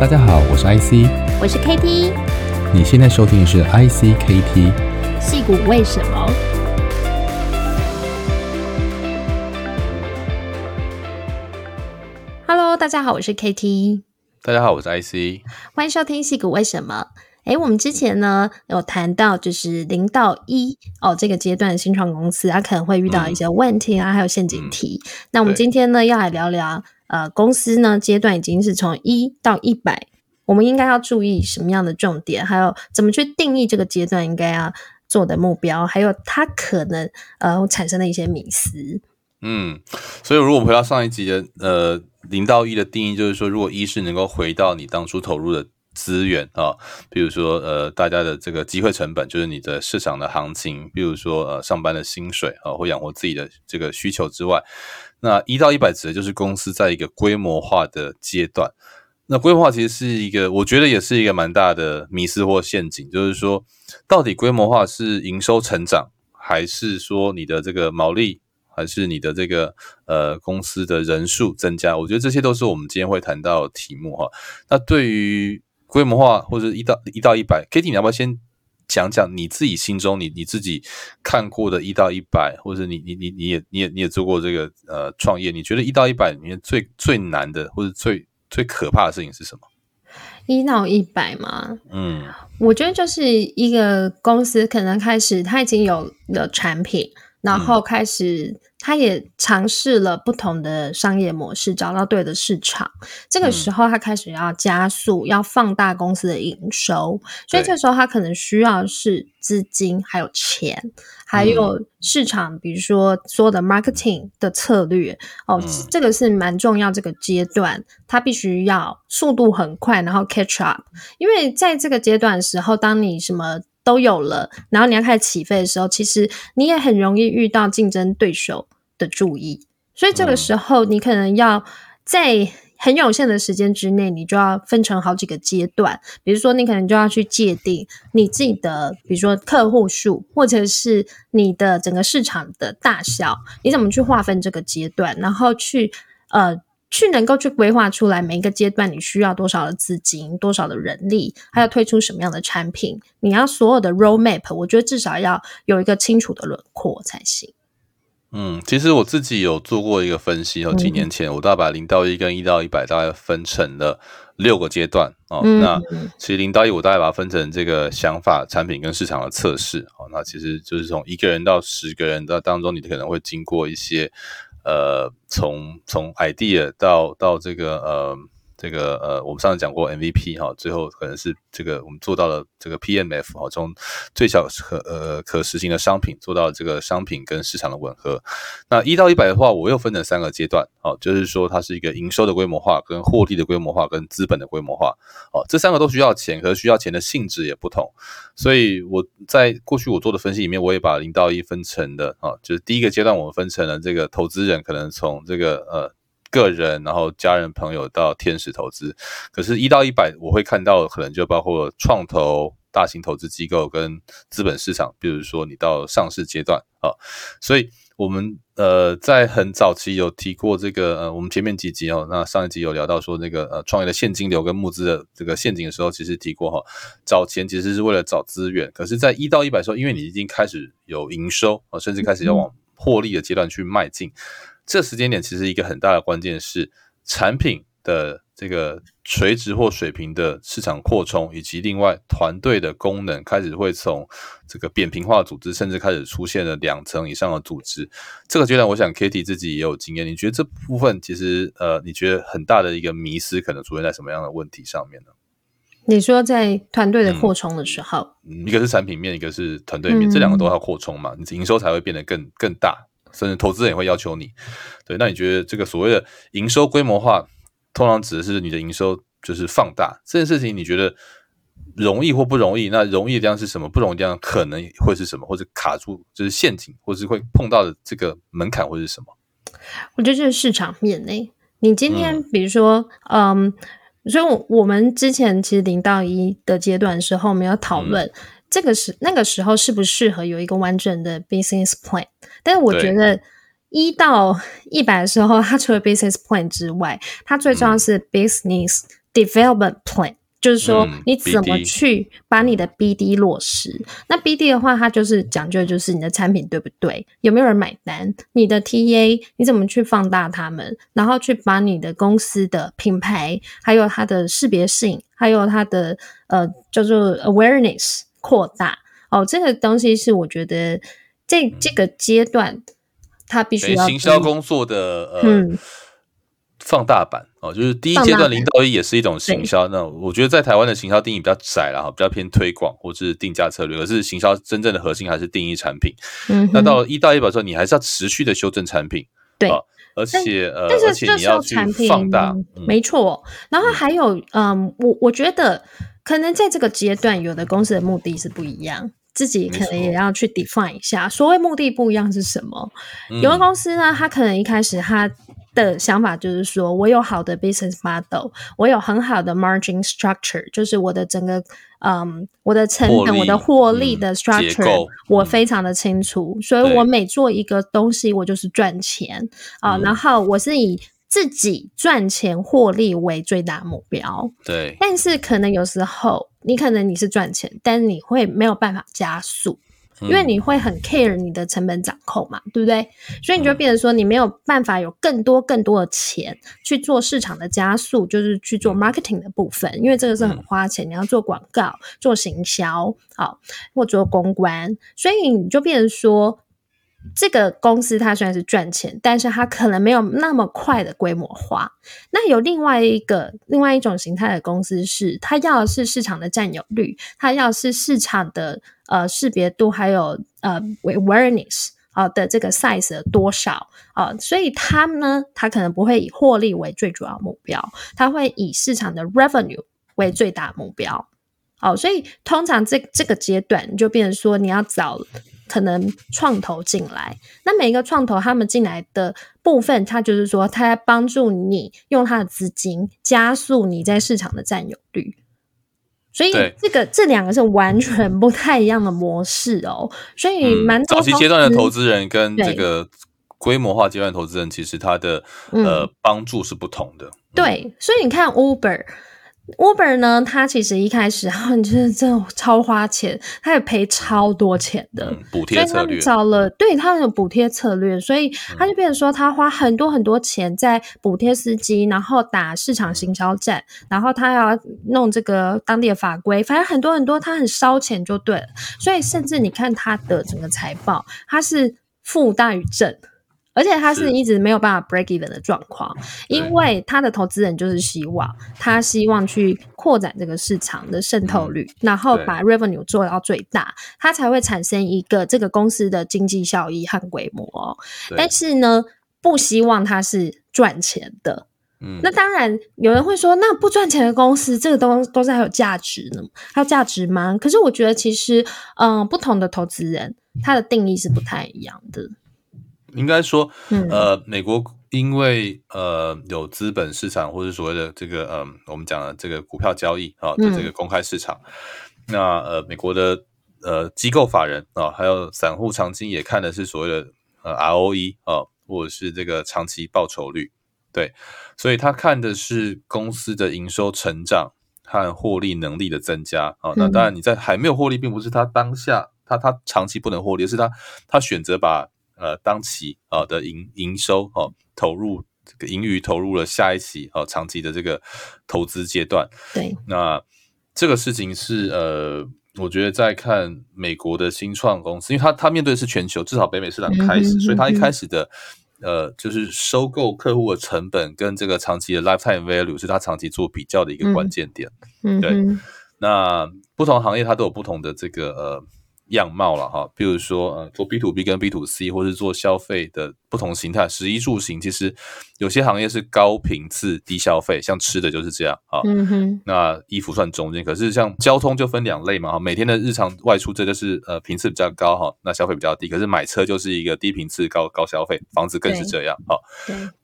大家好，我是 IC，我是 KT，你现在收听的是 IC KT，戏骨为什么？Hello，大家好，我是 KT，大家好，我是 IC，欢迎收听戏骨为什么？哎，我们之前呢有谈到，就是零到一哦这个阶段的新创公司，它可能会遇到一些问题啊，嗯、还有陷阱题。嗯、那我们今天呢要来聊聊。呃，公司呢阶段已经是从一到一百，我们应该要注意什么样的重点？还有怎么去定义这个阶段应该要做的目标？还有它可能呃产生的一些迷思。嗯，所以如果回到上一集的呃零到一的定义，就是说，如果一是能够回到你当初投入的资源啊，比如说呃大家的这个机会成本，就是你的市场的行情，比如说呃上班的薪水啊，或养活自己的这个需求之外。那一到一百指的就是公司在一个规模化的阶段。那规模化其实是一个，我觉得也是一个蛮大的迷思或陷阱，就是说，到底规模化是营收成长，还是说你的这个毛利，还是你的这个呃公司的人数增加？我觉得这些都是我们今天会谈到的题目哈。那对于规模化或者一到一到一百，Kitty，你要不要先？讲讲你自己心中你你自己看过的一到一百，或者你你你你也你也你也做过这个呃创业，你觉得一到一百里面最最难的或者最最可怕的事情是什么？一到一百嘛？嗯，我觉得就是一个公司可能开始它已经有了产品，然后开始。嗯他也尝试了不同的商业模式，找到对的市场。这个时候，他开始要加速，要放大公司的营收。所以这时候，他可能需要是资金，还有钱，还有市场，比如说说的 marketing 的策略。哦，这个是蛮重要。这个阶段，他必须要速度很快，然后 catch up。因为在这个阶段的时候，当你什么都有了，然后你要开始起飞的时候，其实你也很容易遇到竞争对手的注意，所以这个时候你可能要在很有限的时间之内，你就要分成好几个阶段。比如说，你可能就要去界定你自己的，比如说客户数，或者是你的整个市场的大小，你怎么去划分这个阶段，然后去呃。去能够去规划出来每一个阶段你需要多少的资金、多少的人力，还要推出什么样的产品，你要所有的 roadmap，我觉得至少要有一个清楚的轮廓才行。嗯，其实我自己有做过一个分析哦，几年前我大概把零到一跟一到一百大概分成了六个阶段哦。嗯、那其实零到一我大概把它分成这个想法、产品跟市场的测试哦。那其实就是从一个人到十个人的当中，你可能会经过一些。呃，从从 idea 到到这个呃。这个呃，我们上次讲过 MVP 哈，最后可能是这个我们做到了这个 PMF 哈，从最小可呃可实行的商品做到这个商品跟市场的吻合。那一到一百的话，我又分成三个阶段，哦，就是说它是一个营收的规模化、跟获利的规模化、跟资本的规模化。哦，这三个都需要钱，可是需要钱的性质也不同。所以我在过去我做的分析里面，我也把零到一分成的啊，就是第一个阶段我们分成了这个投资人可能从这个呃。个人，然后家人、朋友到天使投资，可是，一到一百，我会看到可能就包括创投、大型投资机构跟资本市场，比如说你到上市阶段啊，所以我们呃在很早期有提过这个呃，我们前面几集哦，那上一集有聊到说那个呃创业的现金流跟募资的这个陷阱的时候，其实提过哈，找钱其实是为了找资源，可是，在一到一百的时候，因为你已经开始有营收啊，甚至开始要往获利的阶段去迈进。这时间点其实一个很大的关键是产品的这个垂直或水平的市场扩充，以及另外团队的功能开始会从这个扁平化组织，甚至开始出现了两层以上的组织。这个阶段，我想 Kitty 自己也有经验。你觉得这部分其实呃，你觉得很大的一个迷失可能出现在什么样的问题上面呢？你说在团队的扩充的时候，嗯，一个是产品面，一个是团队面，这两个都要扩充嘛，你营收才会变得更更大。甚至投资人也会要求你，对，那你觉得这个所谓的营收规模化，通常指的是你的营收就是放大这件事情，你觉得容易或不容易？那容易的地方是什么？不容易的地方可能会是什么？或者卡住就是陷阱，或是会碰到的这个门槛会是什么？我觉得这是市场面诶。你今天比如说，嗯，嗯，所以我我们之前其实零到一的阶段的时候，我们要讨论。嗯这个时那个时候适不适合有一个完整的 business plan？但是我觉得一到一百的时候，它除了 business plan 之外，它最重要是 business development plan。就是说，你怎么去把你的 BD 落实？嗯、那 BD 的话，它就是讲究就是你的产品对不对？有没有人买单？你的 TA 你怎么去放大他们？然后去把你的公司的品牌，还有它的识别性，还有它的呃叫做 awareness 扩大哦。这个东西是我觉得这这个阶段它必须要行销工作的呃。嗯放大版哦，就是第一阶段零到一也是一种行销。那我觉得在台湾的行销定义比较窄了哈，比较偏推广或是定价策略。可是行销真正的核心还是定义产品。嗯，那到一到一百的时候，你还是要持续的修正产品。对，而且呃，而且你要去放大，没错。然后还有嗯，我我觉得可能在这个阶段，有的公司的目的是不一样，自己可能也要去 define 一下，所谓目的不一样是什么。有的公司呢，他可能一开始他。的想法就是说，我有好的 business model，我有很好的 margin structure，就是我的整个嗯，我的成本、我的获利的 structure，、嗯、我非常的清楚，嗯、所以我每做一个东西，我就是赚钱。啊、呃，然后我是以自己赚钱获利为最大目标。对，但是可能有时候你可能你是赚钱，但是你会没有办法加速。因为你会很 care 你的成本掌控嘛，对不对？所以你就变成说，你没有办法有更多更多的钱去做市场的加速，就是去做 marketing 的部分，因为这个是很花钱，你要做广告、做行销，好，或做公关，所以你就变成说。这个公司它虽然是赚钱，但是它可能没有那么快的规模化。那有另外一个、另外一种形态的公司是，它要的是市场的占有率，它要的是市场的呃识别度，还有呃 awareness 啊的这个 size 的多少啊，所以它呢，它可能不会以获利为最主要目标，它会以市场的 revenue 为最大目标。好，所以通常这这个阶段，就变成说你要找。可能创投进来，那每一个创投他们进来的部分，他就是说，他在帮助你用他的资金加速你在市场的占有率。所以这个这两个是完全不太一样的模式哦。所以蛮、嗯、早期阶段的投资人跟这个规模化阶段的投资人，其实他的呃帮助是不同的。嗯、对，所以你看 Uber。Uber 呢，它其实一开始，哈，就是真的超花钱，它也赔超多钱的补贴策略。找了，对，它有补贴策略，所以他就变成说，他花很多很多钱在补贴司机，然后打市场行销战，然后他要弄这个当地的法规，反正很多很多，他很烧钱就对了。所以甚至你看他的整个财报，它是负大于正。而且他是一直没有办法 break even 的状况，因为他的投资人就是希望他希望去扩展这个市场的渗透率，然后把 revenue 做到最大，他才会产生一个这个公司的经济效益和规模。但是呢，不希望它是赚钱的。嗯，那当然有人会说，那不赚钱的公司，这个东都是还有价值呢？还有价值吗？可是我觉得其实，嗯、呃，不同的投资人他的定义是不太一样的。应该说，呃，美国因为呃有资本市场，或者所谓的这个呃，我们讲的这个股票交易啊的这个公开市场，嗯、那呃，美国的呃机构法人啊，还有散户长期也看的是所谓的呃 ROE 啊，或者是这个长期报酬率，对，所以他看的是公司的营收成长和获利能力的增加啊。那当然，你在还没有获利，并不是他当下他他长期不能获利，是他他选择把。呃，当期啊的营营收哦，投入这个盈余投入了下一期哦，长期的这个投资阶段。对，那这个事情是呃，我觉得在看美国的新创公司，因为它它面对的是全球，至少北美市场开始，所以它一开始的呃，就是收购客户的成本跟这个长期的 lifetime value 是它长期做比较的一个关键点。嗯，对。那不同行业它都有不同的这个呃。样貌了哈，比如说呃，做 B to B 跟 B to C，或是做消费的不同形态，食衣住行，其实有些行业是高频次低消费，像吃的就是这样啊。嗯哼。那衣服算中间，可是像交通就分两类嘛哈，每天的日常外出这就是呃频次比较高哈，那消费比较低。可是买车就是一个低频次高高消费，房子更是这样哈。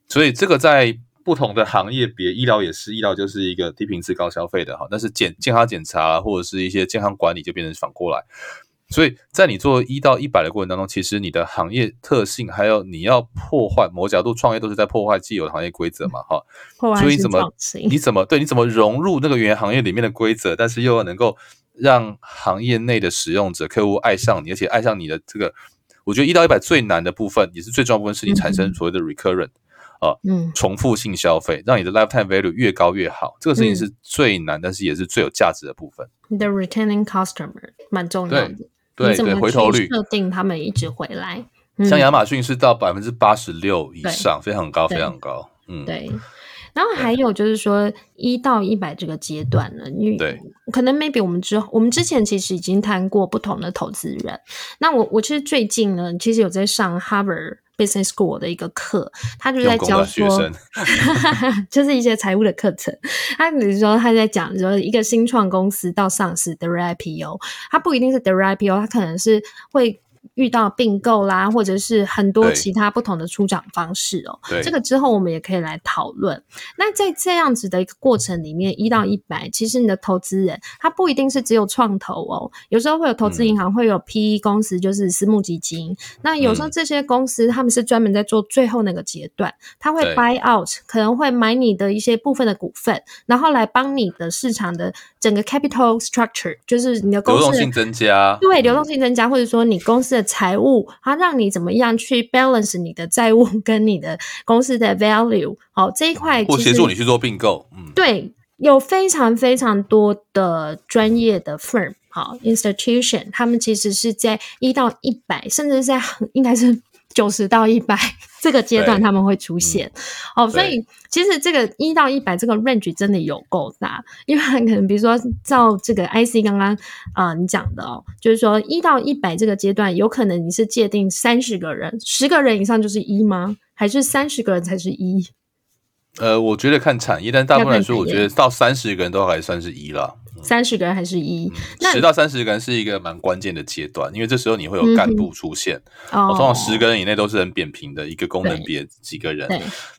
所以这个在不同的行业别，医疗也是，医疗就是一个低频次高消费的哈，但是检健康检查或者是一些健康管理就变成反过来。所以在你做一到一百的过程当中，其实你的行业特性，还有你要破坏某角度创业，都是在破坏既有的行业规则嘛，哈。所以怎么你怎么对你怎么融入那个原行业里面的规则，但是又要能够让行业内的使用者、客户爱上你，而且爱上你的这个，我觉得一到一百最难的部分，也是最重要的部分，是你产生所谓的 recurrent。啊，嗯，重复性消费，让你的 lifetime value 越高越好，这个事情是最难，嗯、但是也是最有价值的部分。你的 retaining customer 蛮重要的，对对对，回头率设定他们一直回来。嗯、像亚马逊是到百分之八十六以上，非常高，非常高。嗯，对。然后还有就是说，一到一百这个阶段呢，因为，可能 maybe 我们之后，我们之前其实已经谈过不同的投资人。那我我其实最近呢，其实有在上 Harvard Business School 的一个课，他就在教说，就是一些财务的课程。他比如说他在讲说，一个新创公司到上市的 IPO，它不一定是 IPO，它可能是会。遇到并购啦，或者是很多其他不同的出场方式哦。对，这个之后我们也可以来讨论。那在这样子的一个过程里面，一到一百，其实你的投资人他不一定是只有创投哦，有时候会有投资银行，会有 PE 公司，就是私募基金。嗯、那有时候这些公司他们是专门在做最后那个阶段，他会 buy out，可能会买你的一些部分的股份，然后来帮你的市场的整个 capital structure，就是你的公司流动性增加，对，流动性增加，或者说你公司的。财务，它让你怎么样去 balance 你的债务跟你的公司的 value？好，这一块或协助你去做并购。嗯，对，有非常非常多的专业的 firm，好 institution，他们其实是在一到一百，甚至在应该是。九十到一百 这个阶段他们会出现，嗯、哦，所以其实这个一到一百这个 range 真的有够大，因为可能比如说照这个 IC 刚刚啊、呃、你讲的哦，就是说一到一百这个阶段，有可能你是界定三十个人，十个人以上就是一吗？还是三十个人才是一？呃，我觉得看产业，但大部分来说，我觉得到三十个人都还算是一了。三十个人还是一？十、嗯、到三十个人是一个蛮关键的阶段，因为这时候你会有干部出现。嗯、哦，通常十个人以内都是很扁平的一个功能别几个人。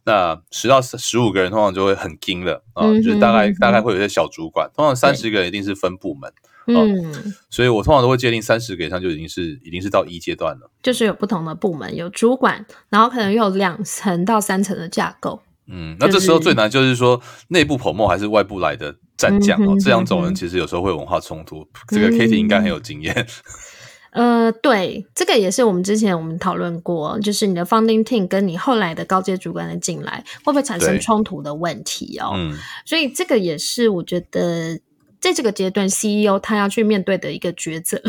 那十到十五个人通常就会很精了啊，嗯、就是大概、嗯、大概会有一些小主管。通常三十个人一定是分部门。对哦、嗯，所以我通常都会界定三十个以上就已经是已经是到一阶段了。就是有不同的部门，有主管，然后可能有两层到三层的架构。嗯，那这时候最难就是说内部 promote 还是外部来的。战将哦，这两种人其实有时候会文化冲突。嗯、这个 Katie 应该很有经验。呃，对，这个也是我们之前我们讨论过，就是你的 founding team 跟你后来的高阶主管的进来，会不会产生冲突的问题哦？嗯，所以这个也是我觉得在这个阶段 CEO 他要去面对的一个抉择。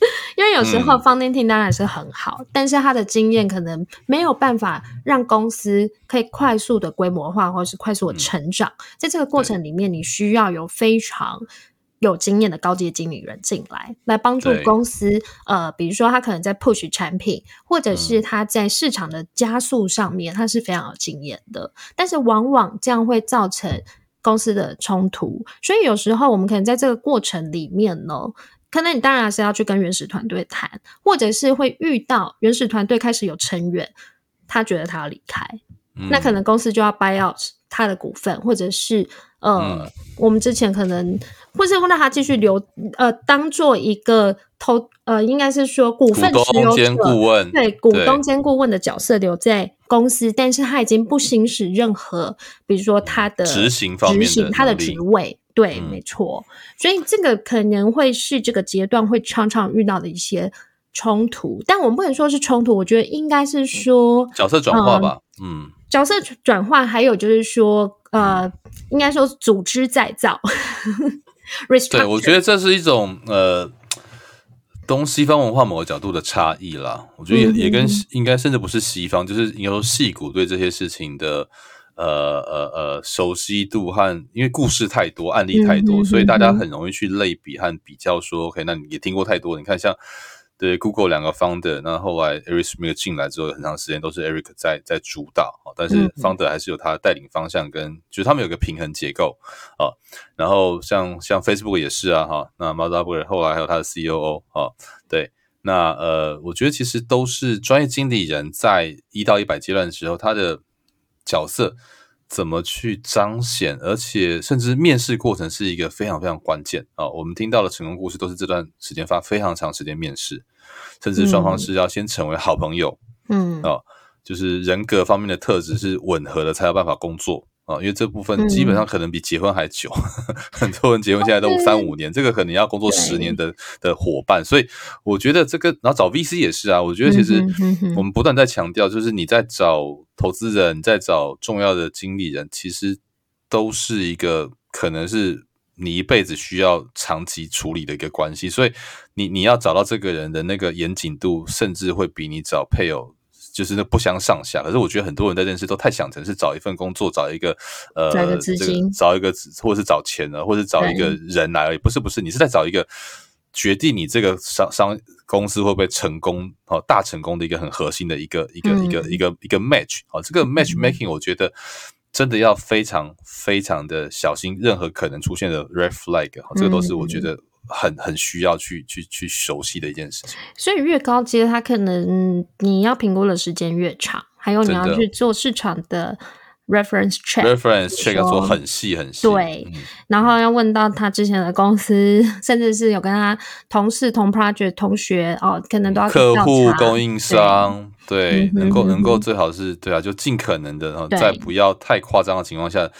因为有时候 founding team 当然是很好，嗯、但是他的经验可能没有办法让公司可以快速的规模化，或者是快速的成长。嗯、在这个过程里面，你需要有非常有经验的高阶经理人进来，来帮助公司。呃，比如说他可能在 push 产品，或者是他在市场的加速上面，他是非常有经验的。但是往往这样会造成公司的冲突，所以有时候我们可能在这个过程里面呢。可能你当然是要去跟原始团队谈，或者是会遇到原始团队开始有成员，他觉得他要离开，嗯、那可能公司就要 buy out 他的股份，或者是呃，嗯、我们之前可能，或是让他继续留，呃，当做一个投，呃，应该是说股份持有顾问，对，股东兼顾问的角色留在公司，但是他已经不行使任何，比如说他的执行方面的执行他的职位。对，没错，所以这个可能会是这个阶段会常常遇到的一些冲突，但我们不能说是冲突，我觉得应该是说角色转化吧，嗯，嗯，角色转换，还有就是说，呃，应该说组织再造。对，我觉得这是一种呃东西方文化某个角度的差异啦，我觉得也也跟应该甚至不是西方，就是应该说戏骨对这些事情的。呃呃呃，熟悉度和因为故事太多，案例太多，所以大家很容易去类比和比较。说、嗯、，OK，那你也听过太多。你看，像对 Google 两个 founder，那后来 Eric Schmidt 进来之后，很长时间都是 Eric 在在主导，但是 founder 还是有他带领方向跟，就是他们有个平衡结构啊。然后像像 Facebook 也是啊，哈，那 Mark Zuckerberg 后来还有他的 COO 啊，对，那呃，我觉得其实都是专业经理人在一到一百阶段的时候，他的。角色怎么去彰显，而且甚至面试过程是一个非常非常关键啊、哦！我们听到的成功故事都是这段时间发非常长时间面试，甚至双方是要先成为好朋友，嗯，啊、哦，就是人格方面的特质是吻合的，才有办法工作。啊，因为这部分基本上可能比结婚还久，嗯、很多人结婚现在都三五年，这个可能要工作十年的的伙伴，所以我觉得这个，然后找 VC 也是啊，我觉得其实我们不断在强调，就是你在找投资人，在找重要的经理人，其实都是一个可能是你一辈子需要长期处理的一个关系，所以你你要找到这个人的那个严谨度，甚至会比你找配偶。就是那不相上下，可是我觉得很多人在认识都太想成是找一份工作，找一个呃，找一个资金，这个、找一个或者是找钱呢，或是找一个人来而已。不是不是，你是在找一个决定你这个商商公司会不会成功哦，大成功的一个很核心的一个一个、嗯、一个一个一个 match 哦，这个 match making 我觉得真的要非常非常的小心，任何可能出现的 red flag，这个都是我觉得。很很需要去去去熟悉的一件事情，所以越高阶，它可能你要评估的时间越长，还有你要去做市场的 reference check，reference check 要做很细很细，对，嗯、然后要问到他之前的公司，甚至是有跟他同事、同 project、同学哦，可能都要客户、供应商，对，对能够能够最好是对啊，就尽可能的，然后在不要太夸张的情况下。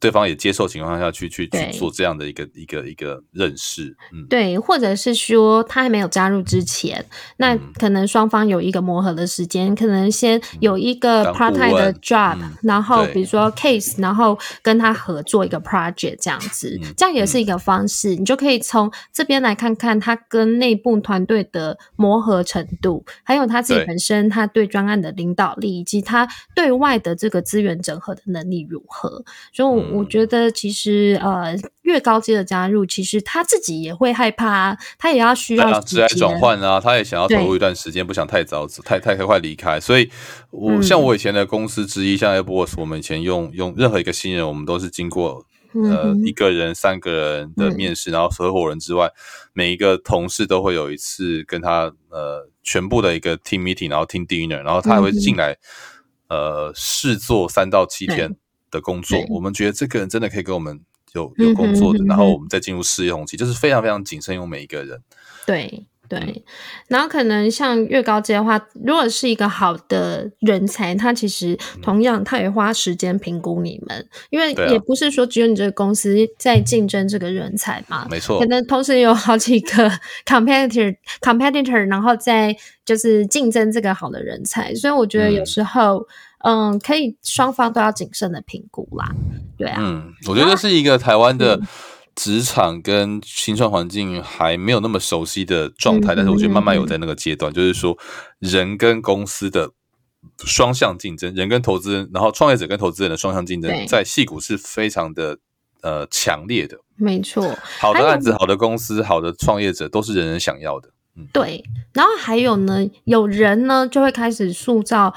对方也接受情况下去去去做这样的一个一个一个认识，嗯，对，或者是说他还没有加入之前，那可能双方有一个磨合的时间，可能先有一个 part time 的 job，然后比如说 case，然后跟他合作一个 project 这样子，这样也是一个方式，你就可以从这边来看看他跟内部团队的磨合程度，还有他自己本身他对专案的领导力，以及他对外的这个资源整合的能力如何，所以。我觉得其实呃，越高阶的加入，其实他自己也会害怕，他也要需要时间转换啊，他也想要投入一段时间，不想太早太太太快离开。所以我，我、嗯、像我以前的公司之一，像 AppWorks，我们以前用用任何一个新人，我们都是经过呃一个人、三个人的面试，嗯、然后合伙人之外，每一个同事都会有一次跟他呃全部的一个 team meeting，然后 team dinner，然后他还会进来、嗯、呃试做三到七天。的工作，我们觉得这个人真的可以给我们有有工作的，嗯、哼哼哼然后我们再进入试用期，就是非常非常谨慎用每一个人。对对，嗯、然后可能像越高阶的话，如果是一个好的人才，他其实同样他也花时间评估你们，因为也不是说只有你这个公司在竞争这个人才嘛，没错，可能同时有好几个 competitor competitor，然后在就是竞争这个好的人才，所以我觉得有时候。嗯嗯，可以双方都要谨慎的评估啦，对啊。嗯，我觉得是一个台湾的职场跟新创环境还没有那么熟悉的状态，嗯、但是我觉得慢慢有在那个阶段，嗯、就是说人跟公司的双向竞争，人跟投资人，然后创业者跟投资人的双向竞争，在戏股是非常的呃强烈的。没错，好的案子、好的公司、好的创业者都是人人想要的。嗯，对。然后还有呢，有人呢就会开始塑造。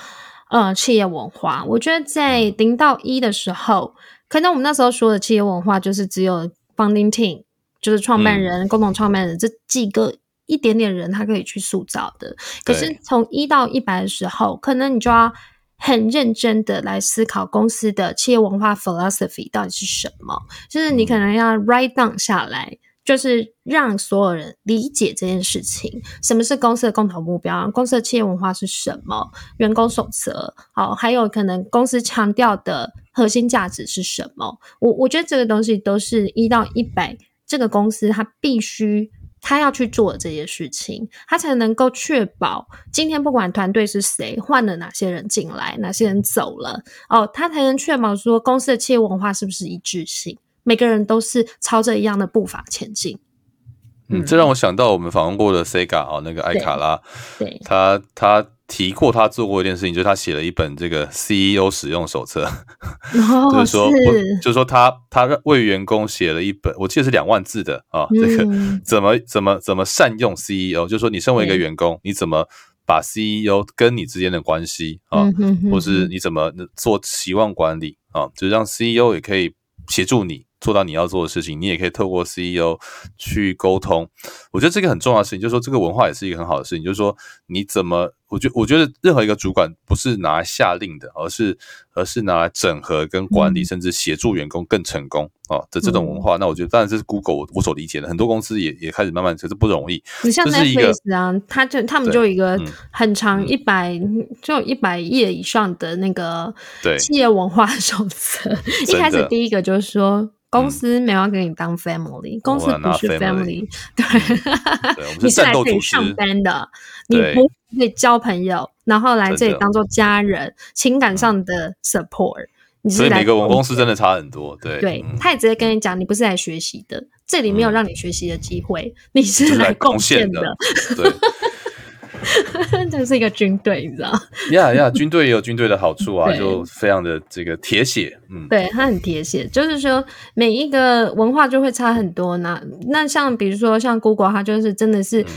呃，企业文化，我觉得在零到一的时候，可能我们那时候说的企业文化，就是只有 founding team，就是创办人、嗯、共同创办人这几个一点点人，他可以去塑造的。可是从一到一百的时候，可能你就要很认真的来思考公司的企业文化 philosophy 到底是什么，就是你可能要 write down 下来。就是让所有人理解这件事情，什么是公司的共同目标，公司的企业文化是什么，员工守则，好，还有可能公司强调的核心价值是什么。我我觉得这个东西都是一到一百，这个公司它必须他要去做的这些事情，他才能够确保今天不管团队是谁，换了哪些人进来，哪些人走了，哦，他才能确保说公司的企业文化是不是一致性。每个人都是朝着一样的步伐前进。嗯，这让我想到我们访问过的 Sega 啊，那个艾卡拉，对，他他提过他做过一件事情，就是他写了一本这个 CEO 使用手册，哦、就是说，是。就是说他他为员工写了一本，我记得是两万字的啊，这个怎么怎么怎么善用 CEO，就是说你身为一个员工，你怎么把 CEO 跟你之间的关系啊，嗯、哼哼或是你怎么做期望管理啊，就是让 CEO 也可以协助你。做到你要做的事情，你也可以透过 CEO 去沟通。我觉得这个很重要的事情，就是说这个文化也是一个很好的事情。就是说你怎么，我觉我觉得任何一个主管不是拿来下令的，而是而是拿来整合跟管理，嗯、甚至协助员工更成功啊的这种文化。嗯、那我觉得当然这是 Google 我我所理解的，很多公司也也开始慢慢其实不容易。你像 Netflix 啊，他就他们就有一个很长一百、嗯、就一百页以上的那个企业文化 手册。一开始第一个就是说。公司没有要给你当 family，、嗯、公司不是 family，对，你是来可以上班的，你不可以交朋友，然后来这里当做家人，情感上的 support。所以每个文公司真的差很多，对，对，他也直接跟你讲，你不是来学习的，这里没有让你学习的机会，你是来贡献的，对。这是一个军队，你知道？呀呀，军队也有军队的好处啊，就非常的这个铁血。嗯，对，他很铁血，就是说每一个文化就会差很多呢。那像比如说像 Google，它就是真的是，嗯、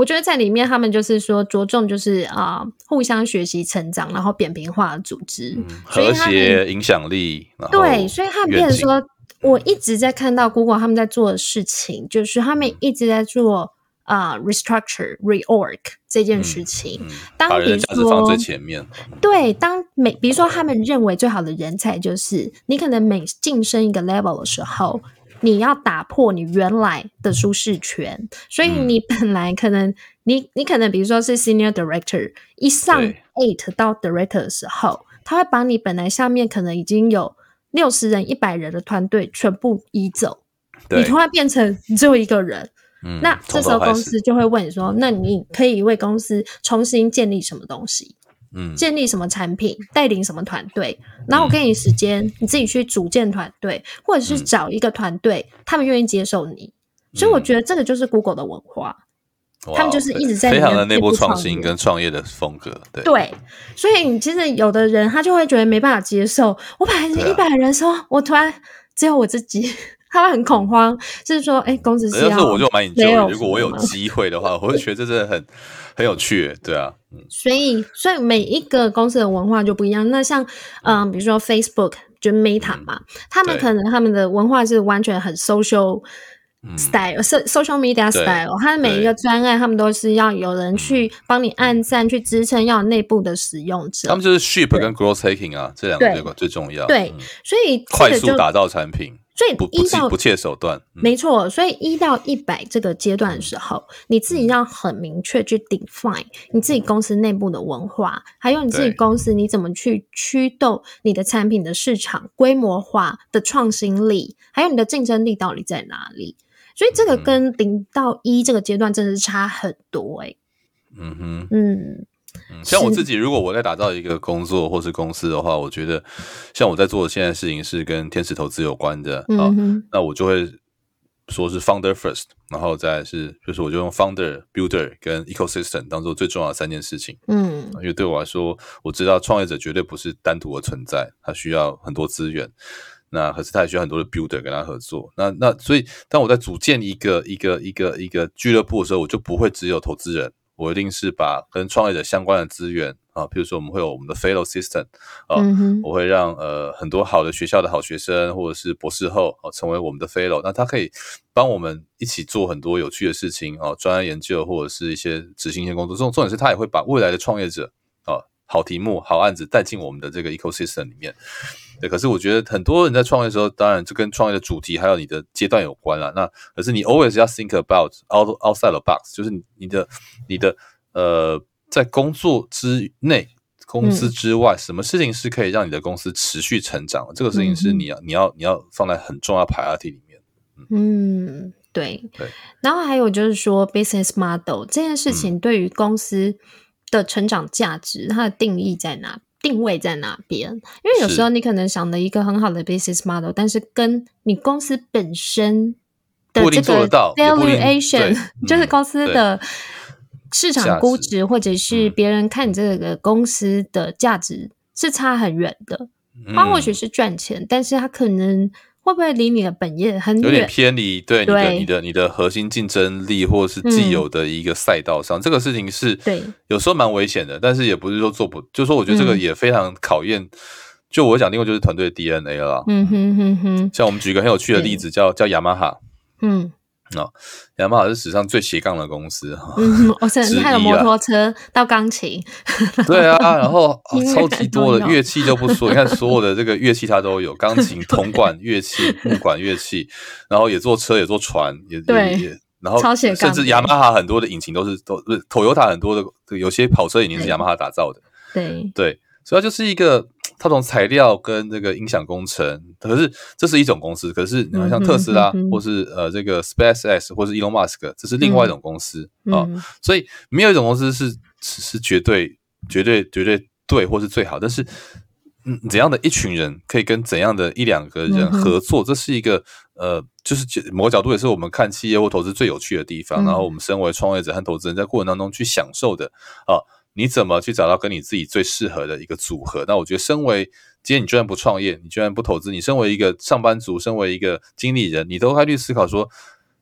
我觉得在里面他们就是说着重就是啊、呃，互相学习成长，然后扁平化的组织，嗯、和谐影响力。对，所以他们变成说，我一直在看到 Google 他们在做的事情，就是他们一直在做。啊、uh,，restructure、reorg 这件事情，嗯嗯、当比如说放最前面，对，当每比如说他们认为最好的人才就是你可能每晋升一个 level 的时候，你要打破你原来的舒适圈，所以你本来可能、嗯、你你可能比如说是 senior director，一上 eight 到 director 的时候，他会把你本来下面可能已经有六十人、一百人的团队全部移走，你突然变成只有一个人。嗯、那这时候公司就会问你说：“那你可以为公司重新建立什么东西？嗯，建立什么产品，带领什么团队？然后我给你时间，嗯、你自己去组建团队，或者是找一个团队，嗯、他们愿意接受你。所以我觉得这个就是 Google 的文化，嗯、他们就是一直在非常的内部创新跟创业的风格。对，对，所以你其实有的人他就会觉得没办法接受，我本来是一百人说，说、啊、我突然只有我自己。”他会很恐慌，就是说，哎，公司是要，要是我就蛮引咎。如果我有机会的话，我会觉得这真的很很有趣，对啊。嗯，所以，所以每一个公司的文化就不一样。那像，嗯、呃，比如说 Facebook 就 Meta 嘛，嗯、他们可能他们的文化是完全很 social style，social、嗯、media style。他的每一个专案，他们都是要有人去帮你按赞、去支撑，要有内部的使用者。他们就是 ship 跟 growth hacking 啊，对这两个最最重要。对，嗯、所以快速打造产品。所以一到不切手段，没错。所以一到一百这个阶段的时候，你自己要很明确去 define 你自己公司内部的文化，还有你自己公司你怎么去驱动你的产品的市场规模化的创新力，还有你的竞争力到底在哪里？所以这个跟零到一这个阶段真的是差很多诶。嗯哼，嗯。像我自己，如果我在打造一个工作或是公司的话，我觉得像我在做的现在事情是跟天使投资有关的，嗯、哼那我就会说是 founder first，然后再是就是我就用 founder、builder 跟 ecosystem 当做最重要的三件事情。嗯，因为对我来说，我知道创业者绝对不是单独的存在，他需要很多资源，那可是他也需要很多的 builder 跟他合作。那那所以当我在组建一个一个一个一个俱乐部的时候，我就不会只有投资人。我一定是把跟创业者相关的资源啊，比如说我们会有我们的 Fellow System 啊，嗯、我会让呃很多好的学校的好学生或者是博士后啊成为我们的 Fellow，那他可以帮我们一起做很多有趣的事情啊，专案研究或者是一些执行一些工作。重重点是他也会把未来的创业者啊好题目好案子带进我们的这个 Ecosystem 里面。对，可是我觉得很多人在创业的时候，当然就跟创业的主题还有你的阶段有关了。那可是你 always 要 think about out outside the box，就是你的你的呃，在工作之内、公司之外，嗯、什么事情是可以让你的公司持续成长的？这个事情是你要、嗯、你要你要放在很重要 priority 里面。嗯，嗯对对。然后还有就是说，business model 这件事情对于公司的成长价值，它的定义在哪？定位在哪边？因为有时候你可能想的一个很好的 business model，是但是跟你公司本身的这个 valuation，就是公司的市场估值，或者是别人看你这个公司的价值是差很远的。它或许是赚钱，嗯、但是它可能。会不会离你的本业很远？有点偏离，对，你的你的你的核心竞争力，或是既有的一个赛道上，嗯、这个事情是，对，有时候蛮危险的。但是也不是说做不，就是说我觉得这个也非常考验。嗯、就我讲，另外就是团队的 DNA 了。嗯哼哼哼。像我们举一个很有趣的例子，叫叫雅马哈。嗯。哦，雅马哈是史上最斜杠的公司哈。嗯，我甚至还有摩托车到钢琴。对啊，然后、哦、超级多的乐器就不说，你看所有的这个乐器它都有，钢琴、铜管乐器、木管乐器，然后也做车，也做船，也也也，然后甚至雅马哈很多的引擎都是都不是，Toyota 很多的有些跑车引擎是雅马哈打造的。对对，所以它就是一个。它从材料跟这个音响工程，可是这是一种公司。可是你看，像特斯拉，或是呃这个 SpaceX，或是 Elon Musk，这是另外一种公司啊。所以没有一种公司是是绝对、绝对、绝对对，或是最好。但是，嗯，怎样的一群人可以跟怎样的一两个人合作，这是一个呃，就是某个角度也是我们看企业或投资最有趣的地方。然后我们身为创业者和投资人，在过程当中去享受的啊。你怎么去找到跟你自己最适合的一个组合？那我觉得，身为今天你居然不创业，你居然不投资，你身为一个上班族，身为一个经理人，你都该去思考说，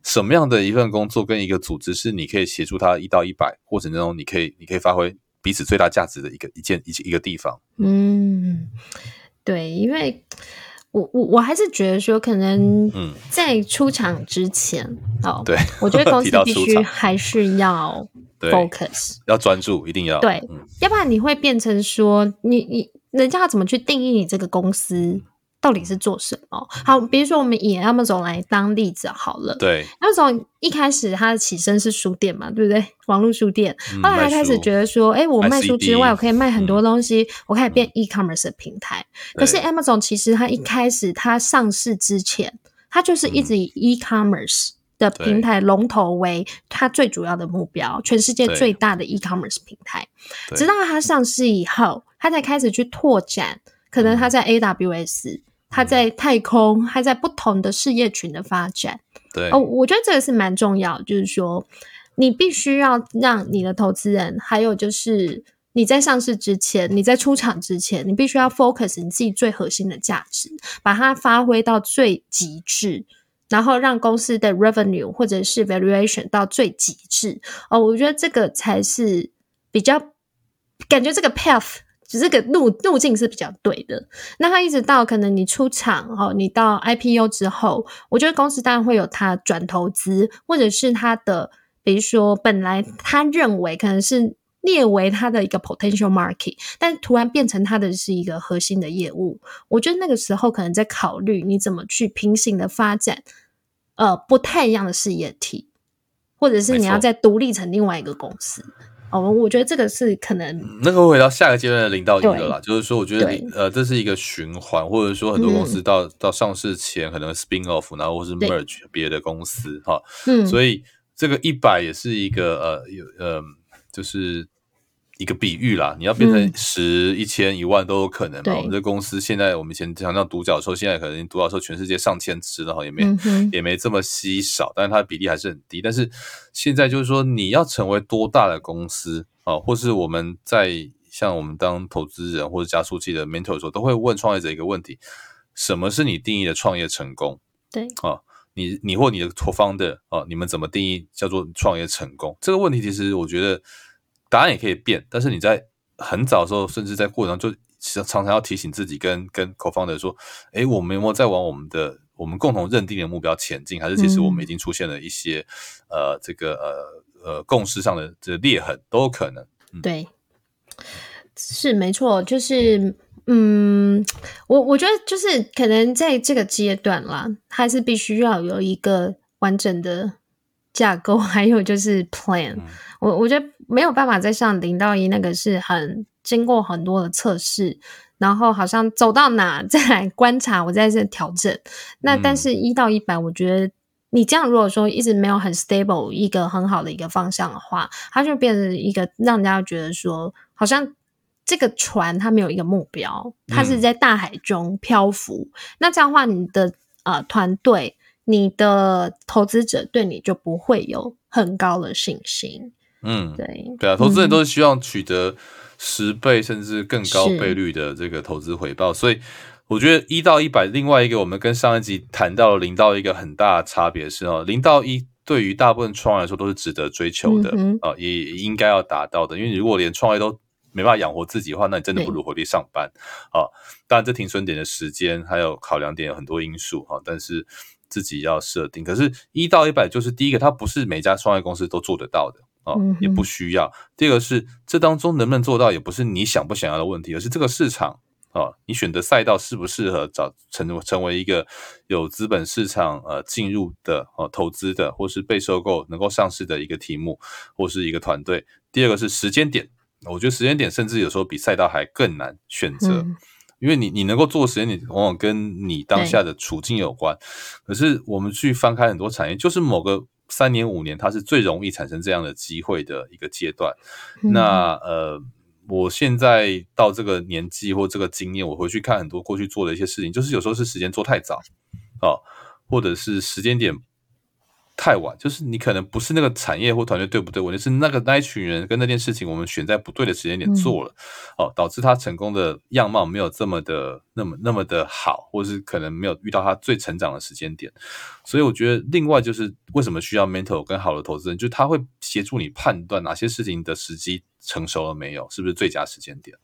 什么样的一份工作跟一个组织是你可以协助他一到一百过程中，你可以你可以发挥彼此最大价值的一个一件一一个地方。嗯，对，因为我我我还是觉得说，可能在出场之前，嗯、哦，对，我觉得公司 必须还是要。对 Focus 要专注，一定要对，嗯、要不然你会变成说，你你人家要怎么去定义你这个公司到底是做什么？好，比如说我们以 Amazon 来当例子好了，对，Amazon 一开始它的起身是书店嘛，对不对？网络书店，嗯、后来开始觉得说，哎、欸，我卖书之外，我可以卖很多东西，嗯、我可以变 e-commerce 的平台。嗯、可是 Amazon 其实它一开始它上市之前，它就是一直以 e-commerce。的平台龙头为它最主要的目标，全世界最大的 e-commerce 平台。直到它上市以后，它才开始去拓展，可能它在 AWS，它在太空，它在不同的事业群的发展。对哦，我觉得这个是蛮重要，就是说你必须要让你的投资人，还有就是你在上市之前，你在出场之前，你必须要 focus 你自己最核心的价值，把它发挥到最极致。然后让公司的 revenue 或者是 valuation 到最极致哦，我觉得这个才是比较感觉这个 path 就这个路路径是比较对的。那他一直到可能你出厂哦，你到 IPO 之后，我觉得公司当然会有他转投资，或者是他的比如说本来他认为可能是。列为它的一个 potential market，但突然变成它的是一个核心的业务，我觉得那个时候可能在考虑你怎么去平行的发展，呃，不太一样的事业体，或者是你要再独立成另外一个公司。哦，我觉得这个是可能那个回到下个阶段的零到一的啦，就是说，我觉得呃，这是一个循环，或者说很多公司到、嗯、到上市前可能 spin off，然后或是 merge 别的公司哈，嗯，所以这个一百也是一个呃有呃。就是一个比喻啦，你要变成十、一千、一万都有可能嘛。我们这公司现在，我们以前讲到独角兽，现在可能独角兽全世界上千只，然后也没也没这么稀少，但是它的比例还是很低。但是现在就是说，你要成为多大的公司啊，或是我们在像我们当投资人或者加速器的 mentor 的时候，都会问创业者一个问题：什么是你定义的创业成功？对啊。你你或你的 co-founder 哦，你们怎么定义叫做创业成功？这个问题其实我觉得答案也可以变，但是你在很早的时候，甚至在过程中就常常要提醒自己跟跟 co-founder 说，哎，我们有没有在往我们的我们共同认定的目标前进？还是其实我们已经出现了一些、嗯、呃这个呃呃共识上的这裂痕都有可能。嗯、对，是没错，就是。嗯，我我觉得就是可能在这个阶段啦，还是必须要有一个完整的架构，还有就是 plan。嗯、我我觉得没有办法再像零到一那个是很经过很多的测试，然后好像走到哪 再来观察，我再这调整。那但是一到一百，我觉得你这样如果说一直没有很 stable 一个很好的一个方向的话，它就变成一个让人家觉得说好像。这个船它没有一个目标，它是在大海中漂浮。嗯、那这样的话，你的呃团队、你的投资者对你就不会有很高的信心。嗯，对对啊，投资人都是希望取得十倍甚至更高倍率的这个投资回报，所以我觉得一到一百，另外一个我们跟上一集谈到的零到一个很大的差别是哦，零到一对于大部分创业来说都是值得追求的啊、嗯哼呃，也应该要达到的，因为如果连创业都没办法养活自己的话，那你真的不如回去上班啊。当然，这停损点的时间还有考量点有很多因素哈，但是自己要设定。可是，一到一百就是第一个，它不是每家创业公司都做得到的哦，也不需要。第二个是这当中能不能做到，也不是你想不想要的问题，而是这个市场。哦，你选择赛道适不适合找成成为一个有资本市场呃进入的哦投资的，或是被收购能够上市的一个题目，或是一个团队。第二个是时间点，我觉得时间点甚至有时候比赛道还更难选择，嗯、因为你你能够做时间你，往往跟你当下的处境有关。可是我们去翻开很多产业，就是某个三年五年，它是最容易产生这样的机会的一个阶段。嗯、那呃。我现在到这个年纪或这个经验，我回去看很多过去做的一些事情，就是有时候是时间做太早，啊，或者是时间点太晚，就是你可能不是那个产业或团队对不对？问题是那个那一群人跟那件事情，我们选在不对的时间点做了，嗯、哦，导致他成功的样貌没有这么的那么那么的好，或是可能没有遇到他最成长的时间点。所以我觉得，另外就是为什么需要 mentor 跟好的投资人，就是他会协助你判断哪些事情的时机。成熟了没有？是不是最佳时间点？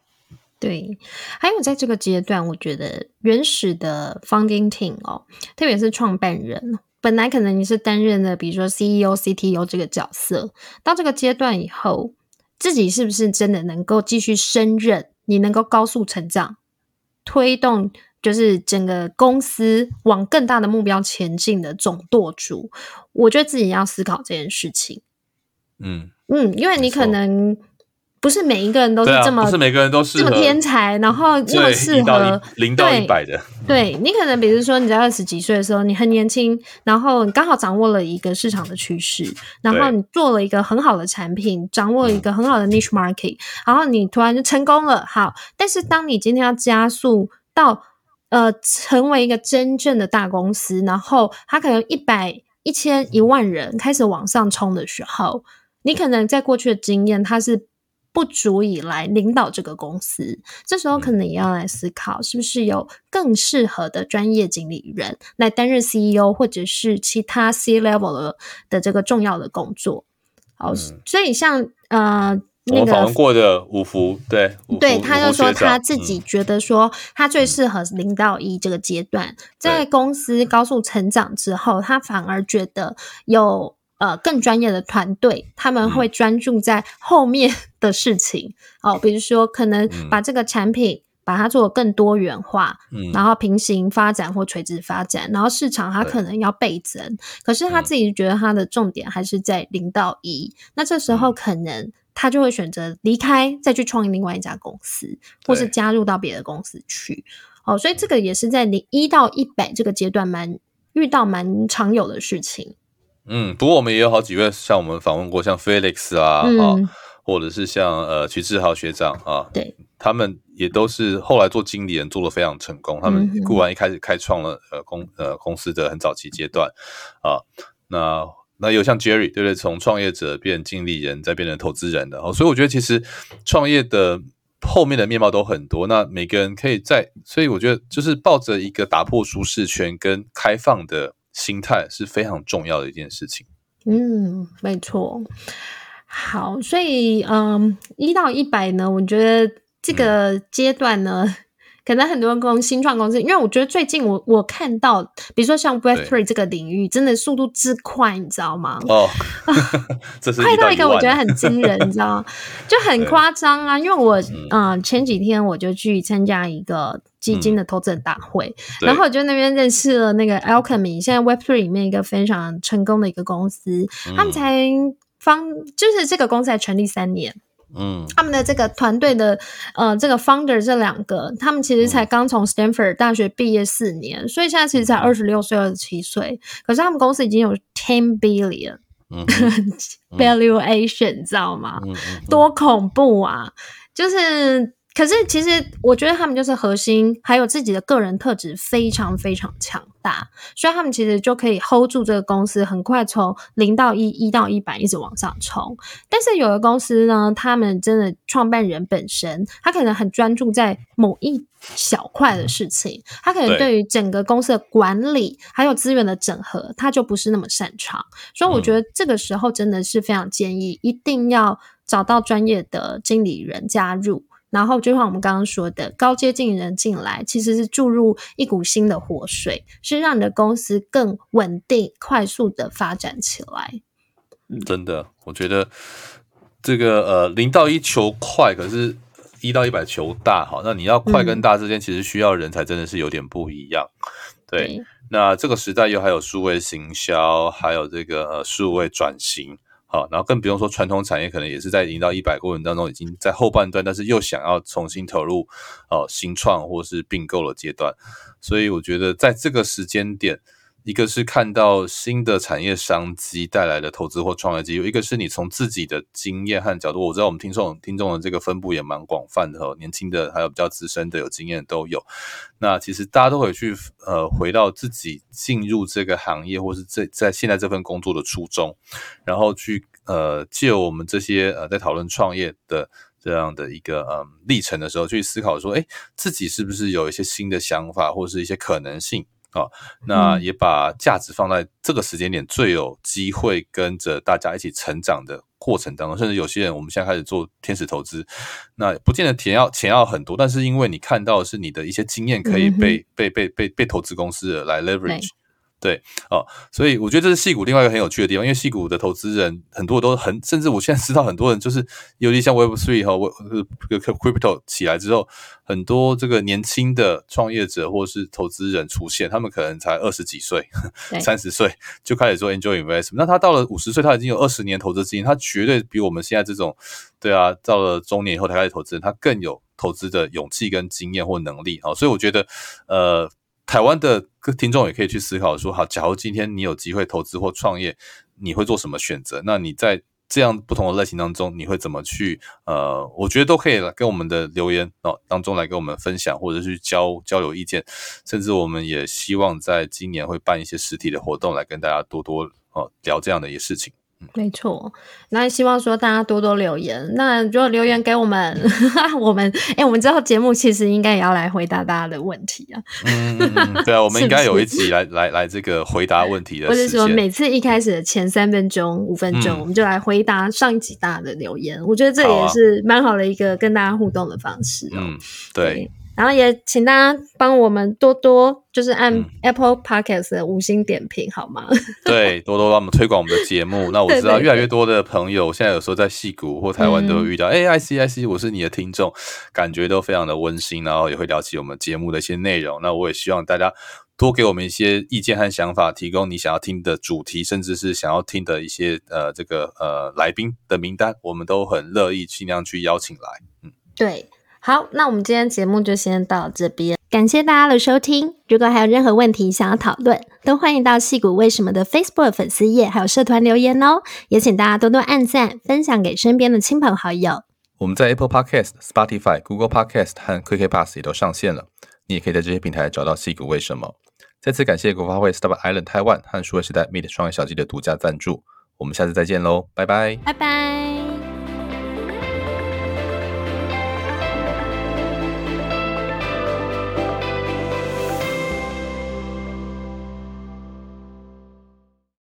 对，还有在这个阶段，我觉得原始的 founding team 哦，特别是创办人，本来可能你是担任的，比如说 CEO、CTO 这个角色，到这个阶段以后，自己是不是真的能够继续升任？你能够高速成长，推动就是整个公司往更大的目标前进的总舵主，我觉得自己要思考这件事情。嗯嗯，因为你可能。不是每一个人都是这么，啊、不是每个人都是这么天才，然后这么适合零到一百的。对，你可能比如说你在二十几岁的时候，你很年轻，然后你刚好掌握了一个市场的趋势，然后你做了一个很好的产品，掌握了一个很好的 niche market，然后你突然就成功了。好，但是当你今天要加速到呃成为一个真正的大公司，然后它可能一百、一千、一万人开始往上冲的时候，你可能在过去的经验它是。不足以来领导这个公司，这时候可能也要来思考，是不是有更适合的专业经理人来担任 CEO 或者是其他 C level 的的这个重要的工作。好，嗯、所以像呃那个访问过的五福，对对，他就说他自己觉得说他最适合零到一这个阶段，嗯、在公司高速成长之后，他反而觉得有。呃，更专业的团队，他们会专注在后面的事情、嗯、哦，比如说可能把这个产品把它做得更多元化，嗯，然后平行发展或垂直发展，然后市场它可能要倍增，可是他自己觉得他的重点还是在零到一、嗯，那这时候可能他就会选择离开，再去创立另外一家公司，或是加入到别的公司去。哦，所以这个也是在零一到一百这个阶段蛮遇到蛮常有的事情。嗯，不过我们也有好几位，像我们访问过，像 Felix 啊，啊、嗯，或者是像呃徐志豪学长啊，对，他们也都是后来做经理人做的非常成功。他们固然一开始开创了呃公呃公司的很早期阶段啊，那那有像 Jerry 对不对？从创业者变经理人，再变成投资人的哦，所以我觉得其实创业的后面的面貌都很多。那每个人可以在，所以我觉得就是抱着一个打破舒适圈跟开放的。心态是非常重要的一件事情。嗯，没错。好，所以嗯，一到一百呢，我觉得这个阶段呢，嗯、可能很多公新创公司，因为我觉得最近我我看到，比如说像 Web Three 这个领域，真的速度之快，你知道吗？哦，这是快到一个我觉得很惊人，你知道吗？就很夸张啊！因为我嗯、呃，前几天我就去参加一个。基金的投资人大会，嗯，然后我就那边认识了那个 Alchemy，现在 Web Three 里面一个非常成功的一个公司，嗯、他们才方就是这个公司才成立三年，嗯，他们的这个团队的呃这个 founder 这两个，他们其实才刚从 Stanford 大学毕业四年，所以现在其实才二十六岁、二十七岁，可是他们公司已经有 ten billion、嗯、valuation，你知道吗？嗯嗯嗯、多恐怖啊！就是。可是，其实我觉得他们就是核心，还有自己的个人特质非常非常强大，所以他们其实就可以 hold 住这个公司，很快从零到一，一到一百一直往上冲。但是有的公司呢，他们真的创办人本身，他可能很专注在某一小块的事情，他可能对于整个公司的管理还有资源的整合，他就不是那么擅长。所以我觉得这个时候真的是非常建议，一定要找到专业的经理人加入。然后就像我们刚刚说的，高阶进人进来，其实是注入一股新的活水，是让你的公司更稳定、快速的发展起来。真的，我觉得这个呃，零到一求快，可是一到一百求大。哈，那你要快跟大之间，其实需要人才真的是有点不一样。嗯、对，对，那这个时代又还有数位行销，还有这个呃数位转型。啊，然后更不用说传统产业，可能也是在零到一百过程当中已经在后半段，但是又想要重新投入哦新创或是并购的阶段，所以我觉得在这个时间点，一个是看到新的产业商机带来的投资或创业机会，一个是你从自己的经验和角度，我知道我们听众听众的这个分布也蛮广泛的哦，年轻的还有比较资深的有经验的都有，那其实大家都会去呃回到自己进入这个行业或是这在现在这份工作的初衷，然后去。呃，借我们这些呃，在讨论创业的这样的一个呃历程的时候，去思考说，诶，自己是不是有一些新的想法，或是一些可能性啊、哦？那也把价值放在这个时间点，最有机会跟着大家一起成长的过程当中。甚至有些人，我们现在开始做天使投资，那不见得钱要钱要很多，但是因为你看到的是你的一些经验可以被、嗯、被被被被投资公司的来 leverage。对哦，所以我觉得这是矽股另外一个很有趣的地方，因为矽股的投资人很多都很，甚至我现在知道很多人就是，尤其像 Web Three 和 Web Crypto 起来之后，很多这个年轻的创业者或是投资人出现，他们可能才二十几岁、三十岁就开始做 Angel Investment，那他到了五十岁，他已经有二十年投资经验，他绝对比我们现在这种，对啊，到了中年以后才开始投资人，他更有投资的勇气跟经验或能力啊，所以我觉得，呃。台湾的听众也可以去思考说：好，假如今天你有机会投资或创业，你会做什么选择？那你在这样不同的类型当中，你会怎么去？呃，我觉得都可以来跟我们的留言哦当中来跟我们分享，或者去交交流意见。甚至我们也希望在今年会办一些实体的活动，来跟大家多多哦聊这样的一些事情。没错，那希望说大家多多留言。那如果留言给我们，我们哎、欸，我们之后节目其实应该也要来回答大家的问题啊。嗯，对啊，我们 应该有一集来来来这个回答问题的，或者说每次一开始的前三分钟、五分钟，嗯、我们就来回答上一集大家的留言。我觉得这也是蛮好的一个跟大家互动的方式、喔。嗯，对。对然后也请大家帮我们多多就是按 Apple Podcast 的五星点评，好吗？对，多多帮我们推广我们的节目。那我知道越来越多的朋友现在有时候在戏谷或台湾都会遇到，哎、嗯、，IC IC，我是你的听众，感觉都非常的温馨，然后也会聊起我们节目的一些内容。那我也希望大家多给我们一些意见和想法，提供你想要听的主题，甚至是想要听的一些呃这个呃来宾的名单，我们都很乐意尽量去邀请来。嗯，对。好，那我们今天节目就先到这边，感谢大家的收听。如果还有任何问题想要讨论，都欢迎到矽谷为什么的 Facebook 粉丝页还有社团留言哦。也请大家多多按赞，分享给身边的亲朋好友。我们在 Apple Podcast、Spotify、Google Podcast 和 KKBOX 也都上线了，你也可以在这些平台找到矽谷为什么。再次感谢国发会 Startup Island Taiwan 和数位时代 Meet 创业小记的独家赞助。我们下次再见喽，拜拜，拜拜。